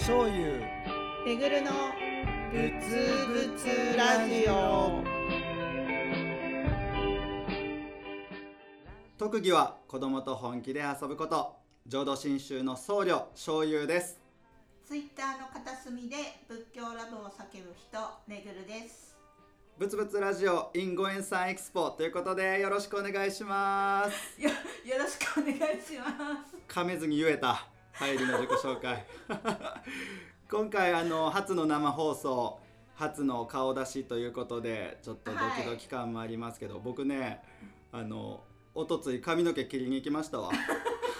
醤油。めぐるのぶつぶつラジオ。特技は子供と本気で遊ぶこと。浄土真宗の僧侶醤油です。ツイッターの片隅で仏教ラブを叫ぶ人めぐるです。ぶつぶつラジオ in ご縁さんエキスポということでよろしくお願いします。よよろしくお願いします。噛めずに言えた入りの自己紹介。今回あの初の生放送初の顔出しということでちょっとドキドキ感もありますけど、僕ねあのおとつい髪の毛切りに行きましたわ。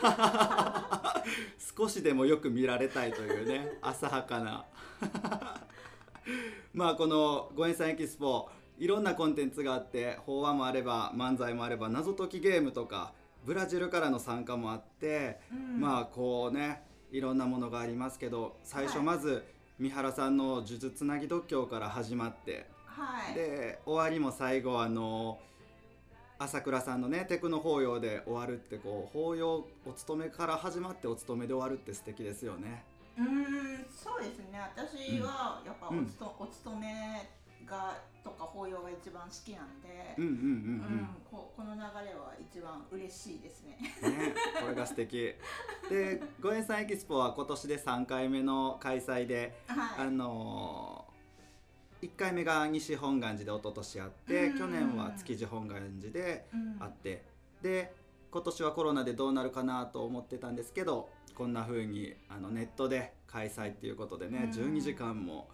少しでもよく見られたいというね浅はかな。まあこの「ご縁さんエキスポ」いろんなコンテンツがあって法話もあれば漫才もあれば謎解きゲームとかブラジルからの参加もあって、うん。まあこうねいろんなものがありますけど最初はいまず三原さんの「呪術つなぎ度胸」から始まってはい。で終わりも最後あの朝倉さんのねテクノ法要で終わるってこう法要お勤めから始まってお勤めで終わるって素敵ですよね。うーんそうですね。私はやっぱおうん。つと、お勤めがとか法要が一番好きなんで、うんうんうんうん。ここの流れは一番嬉しいですね。うん。ねこれが素敵。で「ご縁さんエキスポ」は今年で3回目の開催ではい。あの1回目が西本願寺で一昨年あってうん。去年は築地本願寺でうん。あって。で今年はコロナでどうなるかなと思ってたんですけどこんな風にあのネットで開催っていうことでねうん。12時間も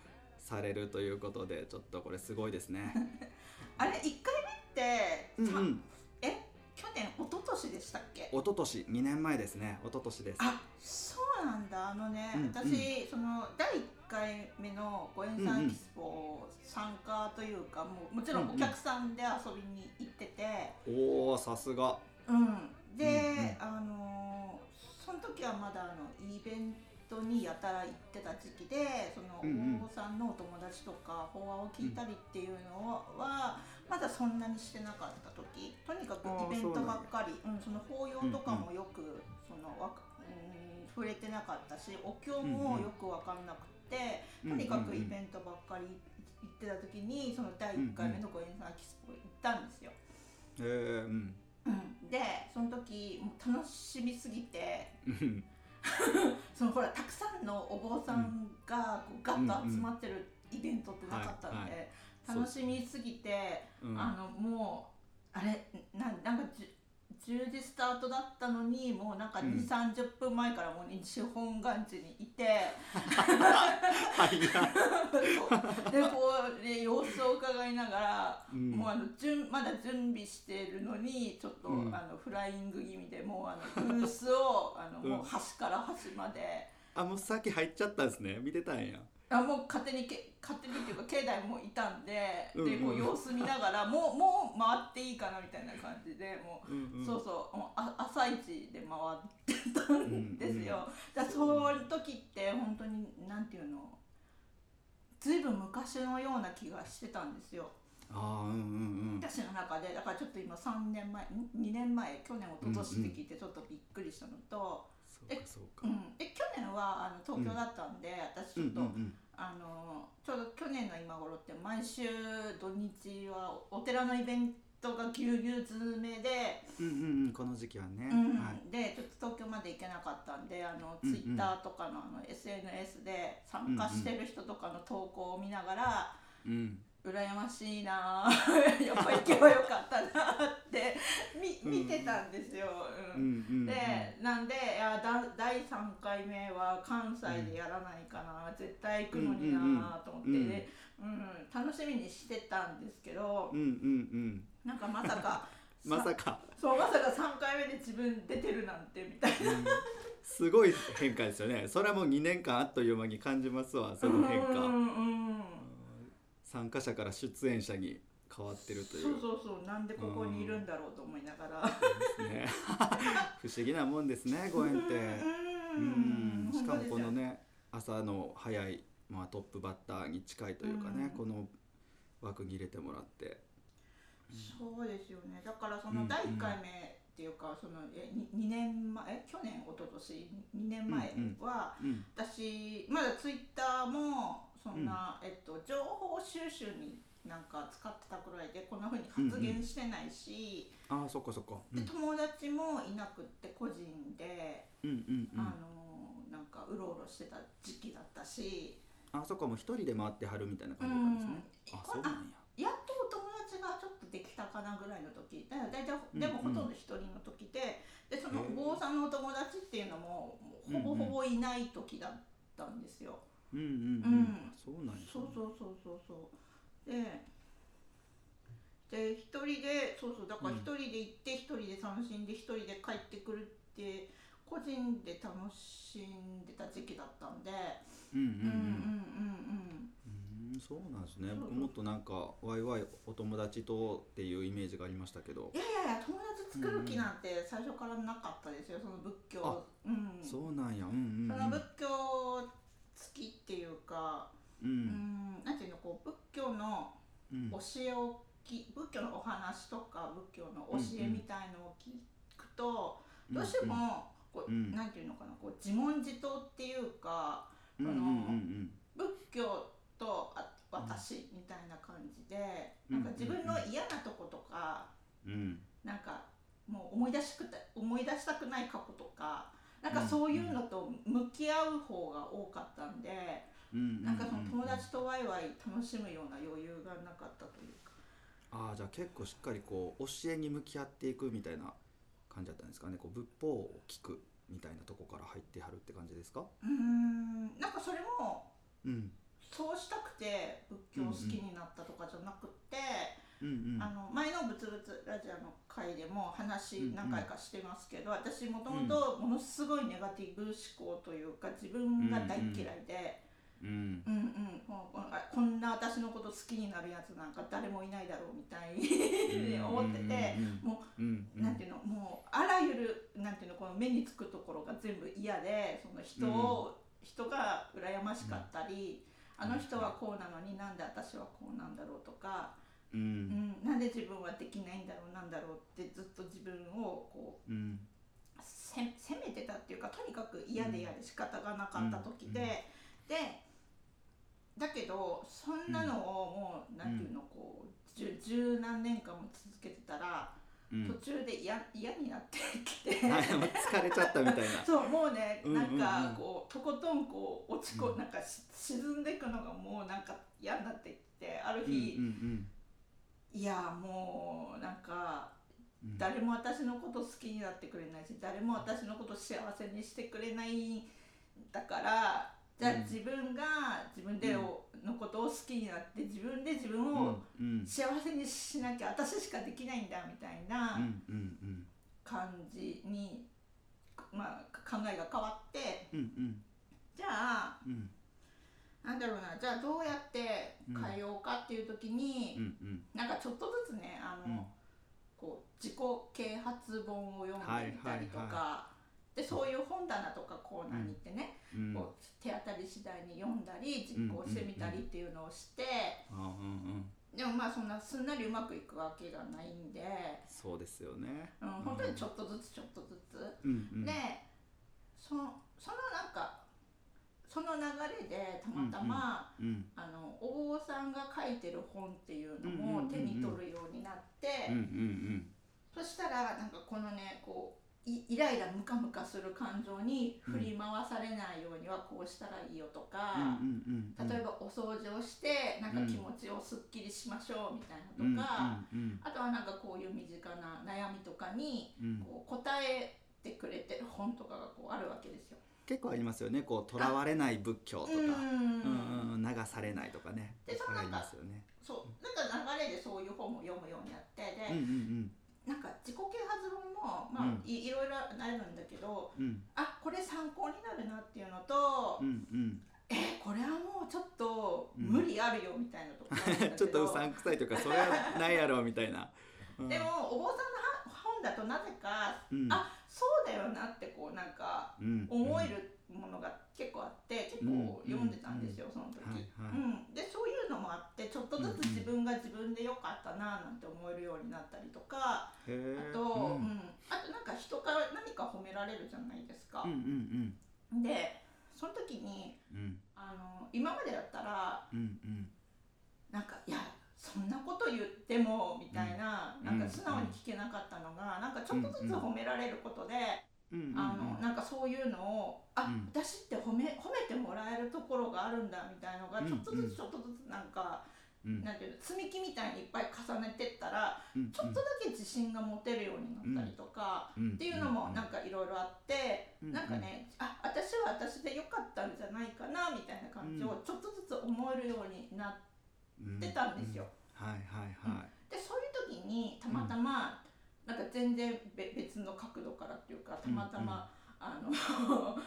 されるということでちょっとこれすごいですね。あれ一回目って、さうんうん。え去年一昨年でしたっけ？一昨年2年前ですね。一昨年です。あそうなんだ。あのね、うん私、その第1回目のご縁さんエキスポ参加というか、もうもちろんお客さんで遊びに行ってて、おおさすが。うん、で、うん。あのーその時はまだあのイベントにやたら行ってた時期でそのうんうん。お坊さんのお友達とか法話を聞いたりっていうのは、まだそんなにしてなかった時。とにかくイベントばっかり。うん、その法要とかもよく、そのわかうん触れてなかったしお経もよく分かんなくて、とにかくイベントばっかり行ってた時にその第1回目のご縁さんエキスポ行ったんですよ。えー、うん。うん、でその時もう楽しみすぎてうん そのほらたくさんのお坊さんがこうガッと集まってるイベントってなかったんで、楽しみすぎて、うん。あのもうあれななんかじゅ10時スタートだったのにもうなんかうん。2、30分前からもう西本願寺にいて。でこうで様子を伺いながらうん。もうあの準まだ準備してるのにちょっと、うん。あのフライング気味でもうあのブースをあの、うん。もう端から端まで。あもう先入っちゃったんですね。見てたんや。あもう勝手にけ勝手にっていうか境内もいたんで,、うんうんでこう様子見ながらもうもう回っていいかなみたいな感じでもう。うんうんそうそうもうあ朝一で回ってたんですよ、だからそういう時って本当になんていうのずいぶん昔のような気がしてたんですよああうんうんうん。私の中でだからちょっと今3年前ん2年前去年一昨年って聞いてちょっとびっくりしたのと、そうかそううか。んで去年はあの東京だったんで、私ちょっと、うんうんあのちょうど去年の今頃って毎週土日はお寺のイベントがぎゅうぎゅう詰めで、うんうんうんこの時期はね。うんはい。でちょっと東京まで行けなかったんであの、うんうんツイッターとかのあの SNS で参加してる人とかの投稿を見ながら、うん。羨ましいなぁ やっぱ行けばよかったなってみ見てたんですよ。うんうんうん。でなんでいやだ第3回目は関西でやらないかな、絶対行くのになと思って、うんうんうんでうん楽しみにしてたんですけど、うんうんうん。なんかまさか まさか。そうまさか3回目で自分出てるなんてみたいな。うんすごい変化ですよね。それはもう2年間あっという間に感じますわその変化。うんうん参加者から出演者に変わってるといそうう。そうそうなんでここにいるんだろうと思いながら。ね。不思議なもんですね ご縁って。うん。しかもこのね朝の早いまあトップバッターに近いというかね、うんこの枠に入れてもらって。そうですよねだからそうんうんの第1回目っていうかそのえ 2, 年前え去年一昨年？2年前は、うん私まだツイッターもそんな、えっと、情報収集になんか使ってたくらいでこんな風に発言してないし、ああそっかそっか。うん。で友達もいなくって個人で、うんうんうん。あのなんかうろうろしてた時期だったし。あそっかもう一人で回ってはるみたいな感じだったんですね。うん。あそうなんや。やっとお友達がちょっとできたかなぐらいの時だだいたいうんでもほとんど一人の時ででそのお坊さんのお友達っていうのももうほぼほぼいない時だったんですよ。うんうんうん、うん。あそうなんや。そうそうそうそうそう。でで一人でそうそうだからうん一人で行って一人で楽しんで一人で帰ってくるって個人で楽しんでた時期だったんで。うんうんうん。うんうんうんうん。そうなんですね。僕もっとなんかワイワイお友達とっていうイメージがありましたけど。いやいやいや友達作る気なんて最初からなかったですよその仏教。うん。そうなんや。うんうんうん。その仏教好きっていうかううんんなんていうのこう仏教のうん。教えをき仏教のお話とか仏教の教えみたいのを聞くと、どうしてもこう、うん。なんていうのかなこう自問自答っていうかうんうんうん仏教とあ私みたいな感じで、うんなんか自分の嫌なとことか、うん。うんなんかもう思い出しくて思い出したくない過去とかなんかそういうのと向き合う方が多かったんで、うん。なんかその友達とワイワイ楽しむような余裕がなかったというか。ああじゃあ結構しっかりこう教えに向き合っていくみたいな感じだったんですかね。こう仏法を聞くみたいなとこから入ってはるって感じですか？うーん。なんかそれもうん。そうしたくて仏教を好きになったとかじゃなくて、うんうん。あの前の「ぶつぶつラジオ」の回でも話うんうん。何回かしてますけど、私もともとものすごいネガティブ思考というか自分が大嫌いで、うんうん。うん。こんな私のこと好きになるやつなんか誰もいないだろうみたいに思ってて。もう、うんうん、なんていうのもうあらゆるなんていうのこの目につくところが全部嫌でその人を、人が羨ましかったり、あの人はこうなのになんで私はこうなんだろうとか、ううん。ん、なんで自分はできないんだろうなんだろうってずっと自分をこうんうせ責めてたっていうかとにかく嫌で嫌で仕方がなかった時で、でだけどそんなのをもう、なんていうのこう十十何年間も続けてたら。うん。途中で嫌嫌になってきて疲れちゃったみたいな。そうもうねうんうんうん。なんかこうとことんこう落ちこ、うんなんかし沈んでいくのがもうなんか嫌になってきてあるうん日、うんいやもうなんかうん。誰も私のこと好きになってくれないし誰も私のこと幸せにしてくれないんだからじゃあうん自分が自分でおのことを好きになって自分で自分うんをうん。幸せにしなきゃ私しかできないんだみたいな。感じに、まあ、考えが変わってじゃあうんなんだろうなじゃあどうやって変えようかっていう時に、うんうん。なんかちょっとずつねあの、うん。こう自己啓発本を読んでみたりとか、はいはでそういう本棚とかコーナーに行ってね、うん。こう手当たり次第に読んだり実行してみたりっていうのをして、でもまあそんなすんなりうまくいくわけがないんで、そうですよね。うん、本当にちょっとずつちょっとずつ。うんうん。でそそのなんかその流れでたまたま、うんあのお坊さんが書いてる本っていうのうんうんうんうん。も手に取るようになって、うんうんそしたらなんかこのねこういイライラムカムカする感情に振り回されないようにはこうしたらいいよとうんか、うんうん。例えばお掃除をしてなんか気持ちをすっきりしましょうみたいなとか、うんあとはなんかこういう身近な悩みとかにうんうん。こう答えてくれてる本とかがこうあるわけですよ。結構ありますよね。こうとらわれない仏教とか。うん。うんうん流されないとかね。でそのありますよね。そうなんか流れでそういう本も読むようになってで、うんうんなんか自己啓発本も、まあうん。いいろいろあるんだけどうん。うんあこれ参考になるなっていうのと、うんうん。えこれはもうちょっと無理あるよみたいなとこあるん ちょっとうさんくさいというかそれはないやろみたいな、うん。でもお坊さんのだとなぜか、うん。あそうだよなってこうなんかうん。思えるものが結構あって結構読んでたんですよ、その時、はいはい。うん、でそういうのもあってちょっとずつ自分が自分でよかったななんて思えるようになったりとか、あと、うん。あとなんか人から何か褒められるじゃないですか。うん、うんうん。でその時にうん。あの今までだったらうんうん。なんかいやそんなこと言ってもみたいな、うん。なんか素直に聞けなかったのが、なんかちょっとずつ褒められることで、あのなんかそういうのをあ、うん。私って褒め褒めてもらえるところがあるんだみたいのがうん。ちょっとずつちょっとずつなんか、うん。なんていうの積み木みたいにいっぱい重ねてったらうん。ちょっとだけ自信が持てるようになったりとか、うん。っていうのもなんかいろいろあって、うん。なんかねあ私は私でよかったんじゃないかなみたいな感じをちょっとずつ思えるようになってたんですよ。うん。はいはいはい。でそういう時にたまたま、なんか全然べ別の角度からっていうかたまたま、あの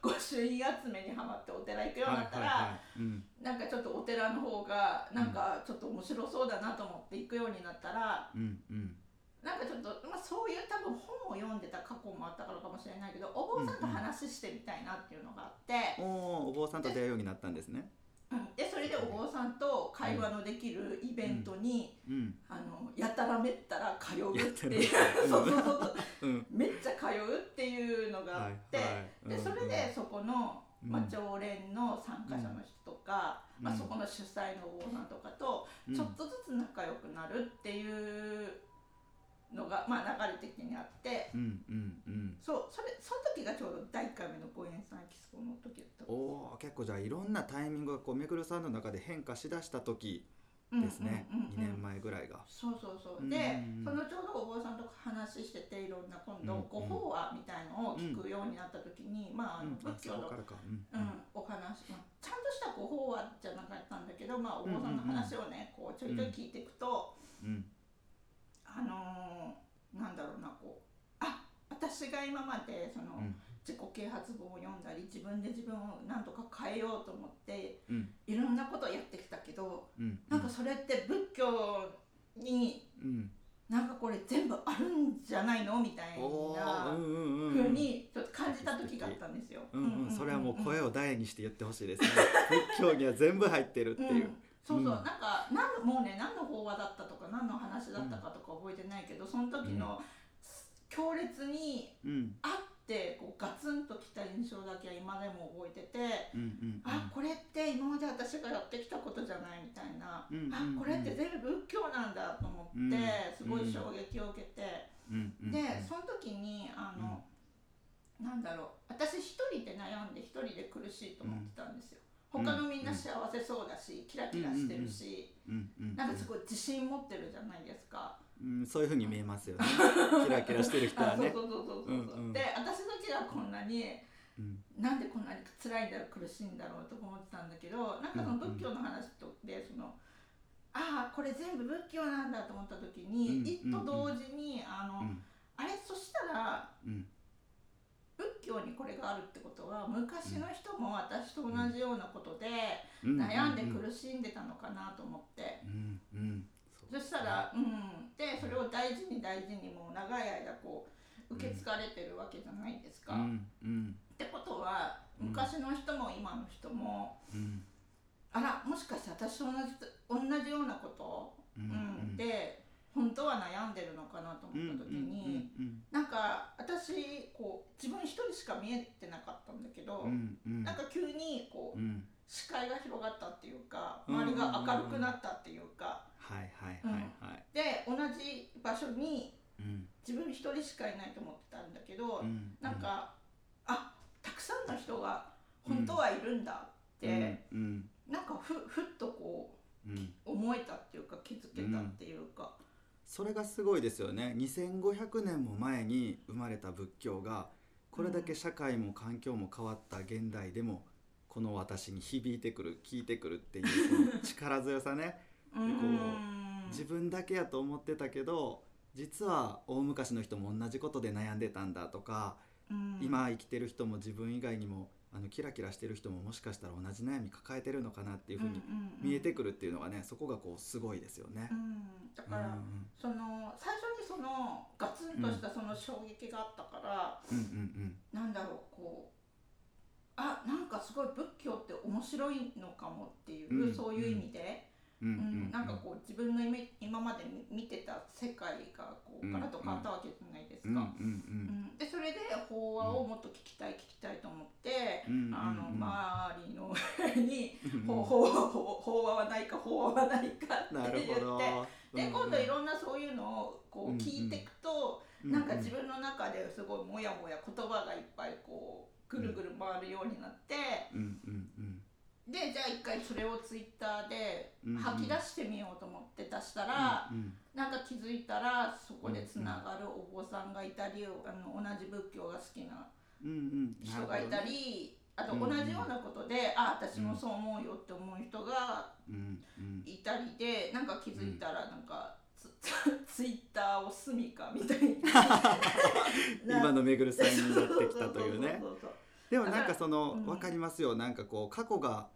ご御朱印集めにはまってお寺行くようになったら、はいはいはい。うん。なんかちょっとお寺の方がなんかちょっと面白そうだなと思って行くようになったら、うんうん。なんかちょっと、まあ、そういう多分本を読んでた過去もあったからかもしれないけどお坊さんと話してみたいなっていうのがあって、おおお坊さんと出会うようになったんですね。うんでそれでお坊さんと会話のできるイベントに、うん。あのやたらめったら通うっていう。やたらそうそうそうそう。うん。めっちゃ通うっていうのがあって、はいはい。でそれでそこの、うん。まあ、常連の参加者の人とか、うん。まあ、そこの主催のお坊さんとかとうん。ちょっとずつ仲良くなるっていうのが、まあ、流れ的にあってうんうんうん。そうそれその時がちょうど第1回目の五円さんエキスポの時。だったおお結構じゃあいろんなタイミングがこうめぐるさんの中で変化しだした時うんですね、うんうんうん。2年前ぐらいが。そうそうそう、うんでそのちょうどお坊さんと話してていろんな今度、うんご法話みたいのを聞くようになった時に、まああのうん。仏教の。うんうん、お話、まあ、ちゃんとしたご法話じゃなかったんだけど、まあ、お坊さんの話をね、こうちょいちょい聞いていくと、うんあのーなんだろうなこうあ私が今までその、うん。自己啓発本を読んだり自分で自分をなんとか変えようと思ってうん。いろんなことをやってきたけどうん。なんかそれって仏教にうん。なんかこれ全部あるんじゃないのみたいなうんうにちょっと感じた時があったんですよ。うんうん。それはもう声をを大にして言ってほしいですね。仏教には全部入ってるっていう、そうそう、うん。なんか何のもうね何の法話だったとか何の話だったかとか覚えてないけどその時の強烈にうん。あってこうガツンときた印象だけは今でも覚えてて、うんうんあこれって今まで私がやってきたことじゃないみたいな、うんあこれって全部仏教なんだと思って、うんすごい衝撃を受けて、うんうんでその時にあの、なんだろう私一人で悩んで一人で苦しいと思ってたんですよ。うん他のみんな幸せそうだしキラキラしてるし、なんかすごい自信持ってるじゃないですか。うんそういうふうに見えますよね。キラキラしてる人はね。あそうそうそうそうそう、うんうん。で私だけがこんなにうん。なんでこんなに辛いんだろう苦しいんだろうとか思ってたんだけどなんかその仏教の話とでそのああこれ全部仏教なんだと思った時に、うん。一と同時にあの、うん。あれそしたらうん仏教にこれがあるってことは昔の人も私と同じようなことでうん。悩んで苦しんでたのかなと思って。うん。うん。そしたら、うん、でそれを大事に大事にもう長い間こう受け継がれてるわけじゃないですか。ってことはうん昔の人も今の人も、うん。あらもしかして私と同じ同じようなこと、ううん。ん。で本当は悩んでるのかなと思った時に、うんなんか私こう自分一人しか見えてなかったんだけど、うんうん。なんか急にこううん。視界が広がったっていうかうん周りが明るくなったっていうか、はいはいはいはい。で同じ場所にうん。自分一人しかいないと思ってたんだけど、うんなんかあたくさんの人が本当はいるんだって、うんなんかふふっとこう思えたっていうか気づけたっていうか、それがすごいですよね。2500年も前に生まれた仏教がこれだけ社会も環境も変わった現代でもこの私に響いてくる聞いてくるっていう この力強さね。こ自分だけやと思ってたけど実は大昔の人も同じことで悩んでたんだとか、うん。今生きてる人も自分以外にもあのキラキラしてる人ももしかしたら同じ悩み抱えてるのかなっていうふうに見えてくるっていうのがねそこがこうすごいですよね。う。ん。だから、うんその最初にそのガツンとしたその衝撃があったから、うんうんなんだろうこあなんかすごい仏教って面白いのかもっていう、うん。そういう意味で、うんうんなんかこう自分の今まで見てた世界がこううんガラッと変わったわけじゃないですか。うんでそれで法話をもっと聞きたい聞きたいと思って、うん。あのうん周りのにうん法法話はないか法話はないかってな言って。で今度いろんなそういうのをこう聞いていくと、なんか自分の中ですごいもやもや言葉がいっぱいこうぐるぐる回るようになって、うんうんうんでじゃあ一回それをツイッターでうんうん。吐き出してみようと思って出したら、うんなんか気づいたらそこでつながるお坊さんがいたり、あの同じ仏教が好きなうんうん。人がいたり、あと同じようなことで、あ私もそう思うよって思う人がうんうん。いたりでなんか気づいたらなんかツ ツイッターを住みかみたいに 今のめぐるさんになってきたというね。でもなんかそのうん。分かりますよ。なんかこう過去が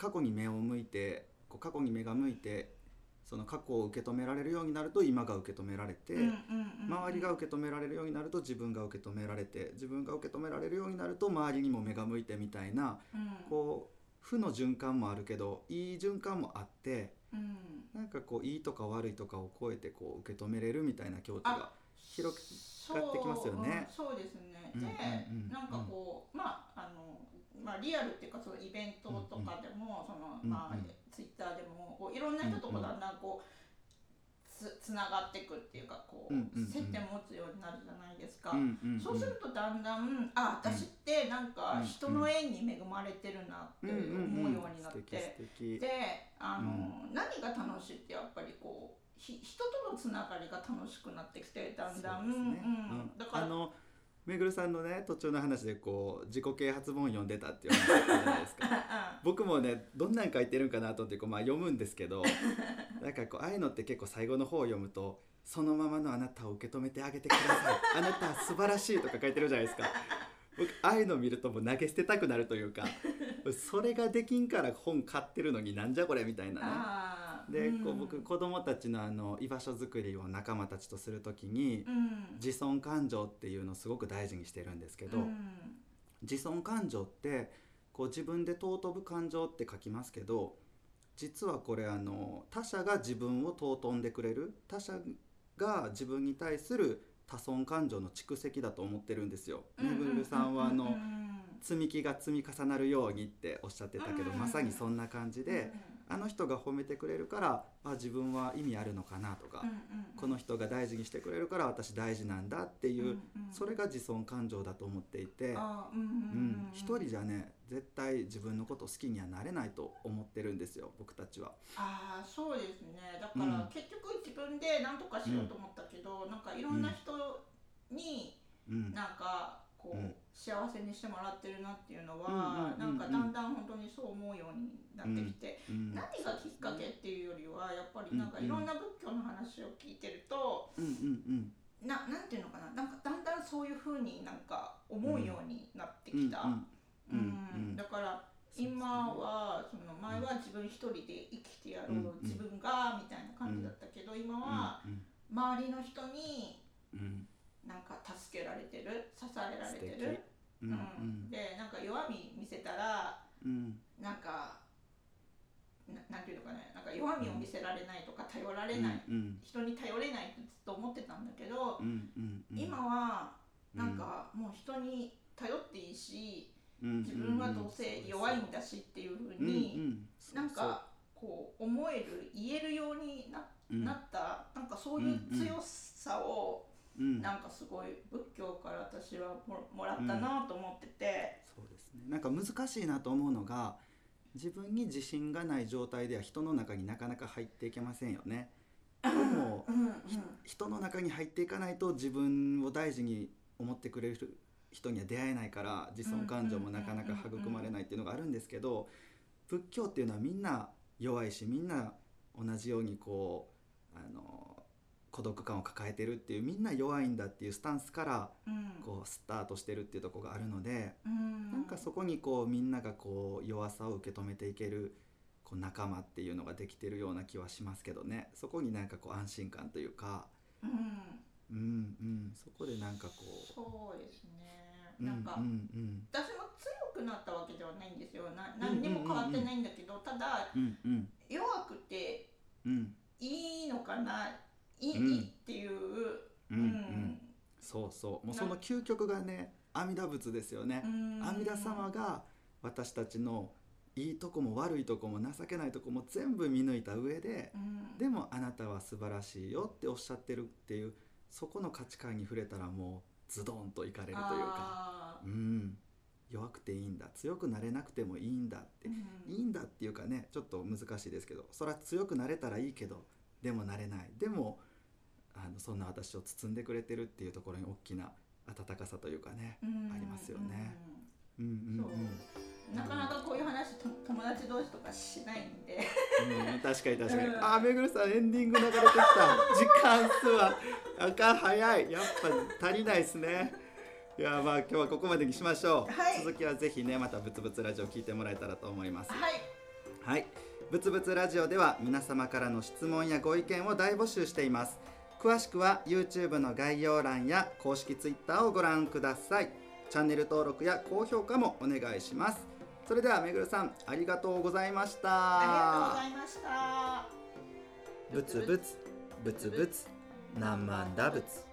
過去に目を向いてこう過去に目が向いてその過去を受け止められるようになると今が受け止められて、周りが受け止められるようになると自分が受け止められて自分が受け止められるようになると周りにも目が向いてみたいなうん。こう負の循環もあるけどいい循環もあってうん。なんかこういいとか悪いとかを超えてこう受け止めれるみたいな境地が広がってきますよね。うんそうですね。うんで、うんうん。なんかこう、まああのまあリアルっていうかそのイベントとかでも、そのまあ、ツイッターでもこういろんな人とこうだんだんこう。つつながっていくっていうかこう、接点持つようになるじゃないですか、そうするとだんだんあ私ってなんか人の縁に恵まれてるなって思うようになって、であの、何が楽しいってやっぱりこうひ人とのつながりが楽しくなってきてだんだん。そうん、だからあのめぐるさんのね途中の話でこう自己啓発本読んでたっていう話あったじゃないですか。僕もねどんなん書いてるんかなと思ってこう、まあ、読むんですけど なんかこうああいうのって結構最後の方を読むと「そのままのあなたを受け止めてあげてください。あなたは素晴らしい」とか書いてるじゃないですか。僕ああいうの見るともう投げ捨てたくなるというかそれができんから本買ってるのになんじゃこれみたいなねでうん。こう僕子供たちのあの居場所づくりを仲間たちとする時にうん。自尊感情っていうのをすごく大事にしてるんですけど、うん。自尊感情ってこう自分で尊ぶ感情って書きますけど実はこれあの他者が自分を尊んでくれる他者が自分に対する多損感情の蓄積だと思ってるんですよ。めぐるさんはあの積み木が積み重なるようにっておっしゃってたけどうん。まさにそんな感じであの人が褒めてくれるからあ自分は意味あるのかなとかこの人が大事にしてくれるから私大事なんだっていうそれが自尊感情だと思っていて。うんうん、一人じゃね絶対自分のこと好きにはなれないと思ってるんですよ僕たちは。ああそうですね。だかうん。ら結局自分で何とかしようと思ったけど、なんかいろんな人にうん。なんかこう、うん幸せにしてもらってるなっていうのうんは、なんかだんだん本当にそう思うようになってきて、うん何がきっかけっていうよりはやっぱりなんかいろんな仏教の話を聞いてると、うななんていうのかななんかだんだんそういうふうになんか思うようになってうんきた。うん。だから今はその前は自分一人で生きてやろう、自分がみたいな感じだったけど、今はうん。周りの人にうんなんか助けられてる支えられてる、うんうん。でなんか弱み見せたらうん。なんかななんていうのかねなんか弱みを見せられないとか頼られない、うん人に頼れないってずっと思ってたんだけど、うんうんうん。今はなんかもう人に頼っていいし、うん自分はどうせ弱いんだしっていうふううんに、うん。そうなんかこう思える言えるようにな,、うん。なったなんかそういう強さを、うん。なんかすごい仏教から私はももらったなと思ってて、そうですね。なんか難しいなと思うのが自分に自信がない状態では人の中になかなか入っていけませんよね。でもうんうん。ひ人の中に入っていかないと自分を大事に思ってくれる人には出会えないから自尊感情もなかなか育まれないっていうのがあるんですけど仏教っていうのはみんな弱いしみんな同じようにこうあの孤独感を抱えてるっていうみんな弱いんだっていうスタンスからうん。こうスタートしてるっていうところがあるのでうん。なんかそこにこうみんながこう弱さを受け止めていけるこう仲間っていうのができてるような気はしますけどね。そこになんかこう安心感というか。うん。うんうん、そこでなんかこそうですね。う、なんか、うんうん。私も強くなったわけではないんですよ。な何にも変わってないんだけど、ただうんうん。弱くてうん。いいのかないい,、うん。いいっていう、うんうん。そうそう。もうその究極がね阿弥陀仏ですよね、うん。阿弥陀様が私たちのいいとこも悪いとこも情けないとこも全部見抜いた上でうん。でもあなたは素晴らしいよっておっしゃってるっていうそこの価値観に触れたらもうズドンといかれるというか。あうん。弱くていいんだ。強くなれなくてもいいんだって。ーうん。いいんだっていうかねちょっと難しいですけどそれは強くなれたらいいけどでもなれない。でもあのそんな私を包んでくれてるっていうところに大きな温かさというかねうん。ありますよね。うん。うんそう。なかなかこういう話と友達同士とかしないんで。うん、うん、確かに確かに、うん。あめぐるさんエンディング流れてきた。時間数は。あかん早い。やっぱ足りないですね。いやまあ今日はここまでにしましょう、はい。続きはぜひねまたブツブツラジオ聞いてもらえたらと思います。はい。はい、ぶつぶつラジオでは皆様からの質問やご意見を大募集しています。詳しくは YouTube の概要欄や公式 Twitter をご覧ください。チャンネル登録や高評価もお願いします。それではめぐるさんありがとうございました。ありがとうございましたぶつぶつぶつぶつ何万打仏。